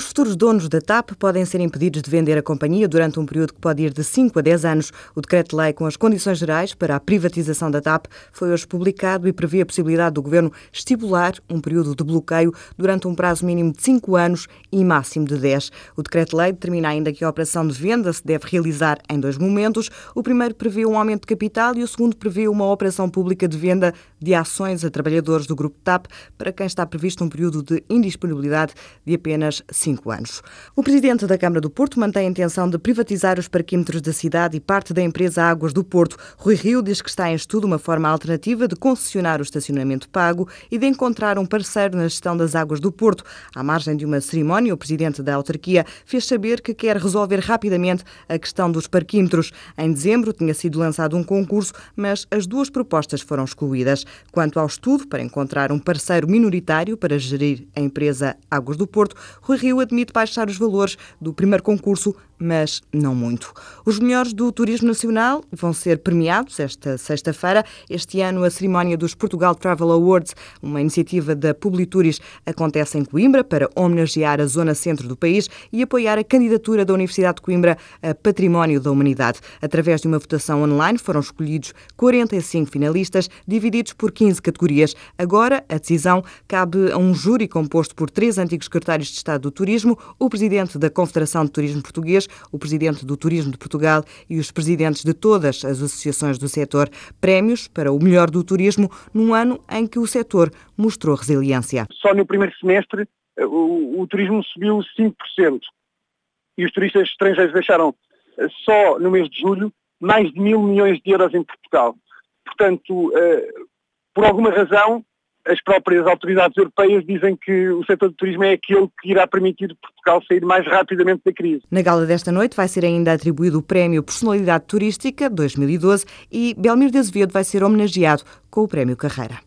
Os futuros donos da TAP podem ser impedidos de vender a companhia durante um período que pode ir de 5 a 10 anos. O decreto-lei com as condições gerais para a privatização da TAP foi hoje publicado e prevê a possibilidade do governo estipular um período de bloqueio durante um prazo mínimo de 5 anos e máximo de 10. O decreto-lei determina ainda que a operação de venda se deve realizar em dois momentos. O primeiro prevê um aumento de capital e o segundo prevê uma operação pública de venda de ações a trabalhadores do grupo TAP, para quem está previsto um período de indisponibilidade de apenas cinco anos. O presidente da Câmara do Porto mantém a intenção de privatizar os parquímetros da cidade e parte da empresa Águas do Porto. Rui Rio diz que está em estudo uma forma alternativa de concessionar o estacionamento pago e de encontrar um parceiro na gestão das águas do Porto. À margem de uma cerimónia, o presidente da autarquia fez saber que quer resolver rapidamente a questão dos parquímetros. Em dezembro tinha sido lançado um concurso, mas as duas propostas foram excluídas. Quanto ao estudo para encontrar um parceiro minoritário para gerir a empresa Águas do Porto, Rui Rio admite baixar os valores do primeiro concurso, mas não muito. Os melhores do turismo nacional vão ser premiados esta sexta-feira. Este ano, a cerimónia dos Portugal Travel Awards, uma iniciativa da Publituris, acontece em Coimbra para homenagear a zona centro do país e apoiar a candidatura da Universidade de Coimbra a Património da Humanidade. Através de uma votação online, foram escolhidos 45 finalistas, divididos por 15 categorias. Agora, a decisão cabe a um júri composto por três antigos secretários de Estado do Turismo, o presidente da Confederação de Turismo Português, o presidente do Turismo de Portugal e os presidentes de todas as associações do setor. Prémios para o melhor do turismo num ano em que o setor mostrou resiliência. Só no primeiro semestre eh, o, o turismo subiu 5% e os turistas estrangeiros deixaram eh, só no mês de julho mais de mil milhões de euros em Portugal. Portanto, eh, por alguma razão, as próprias autoridades europeias dizem que o setor do turismo é aquele que irá permitir Portugal sair mais rapidamente da crise. Na gala desta noite vai ser ainda atribuído o Prémio Personalidade Turística 2012 e Belmiro de Azevedo vai ser homenageado com o Prémio Carreira.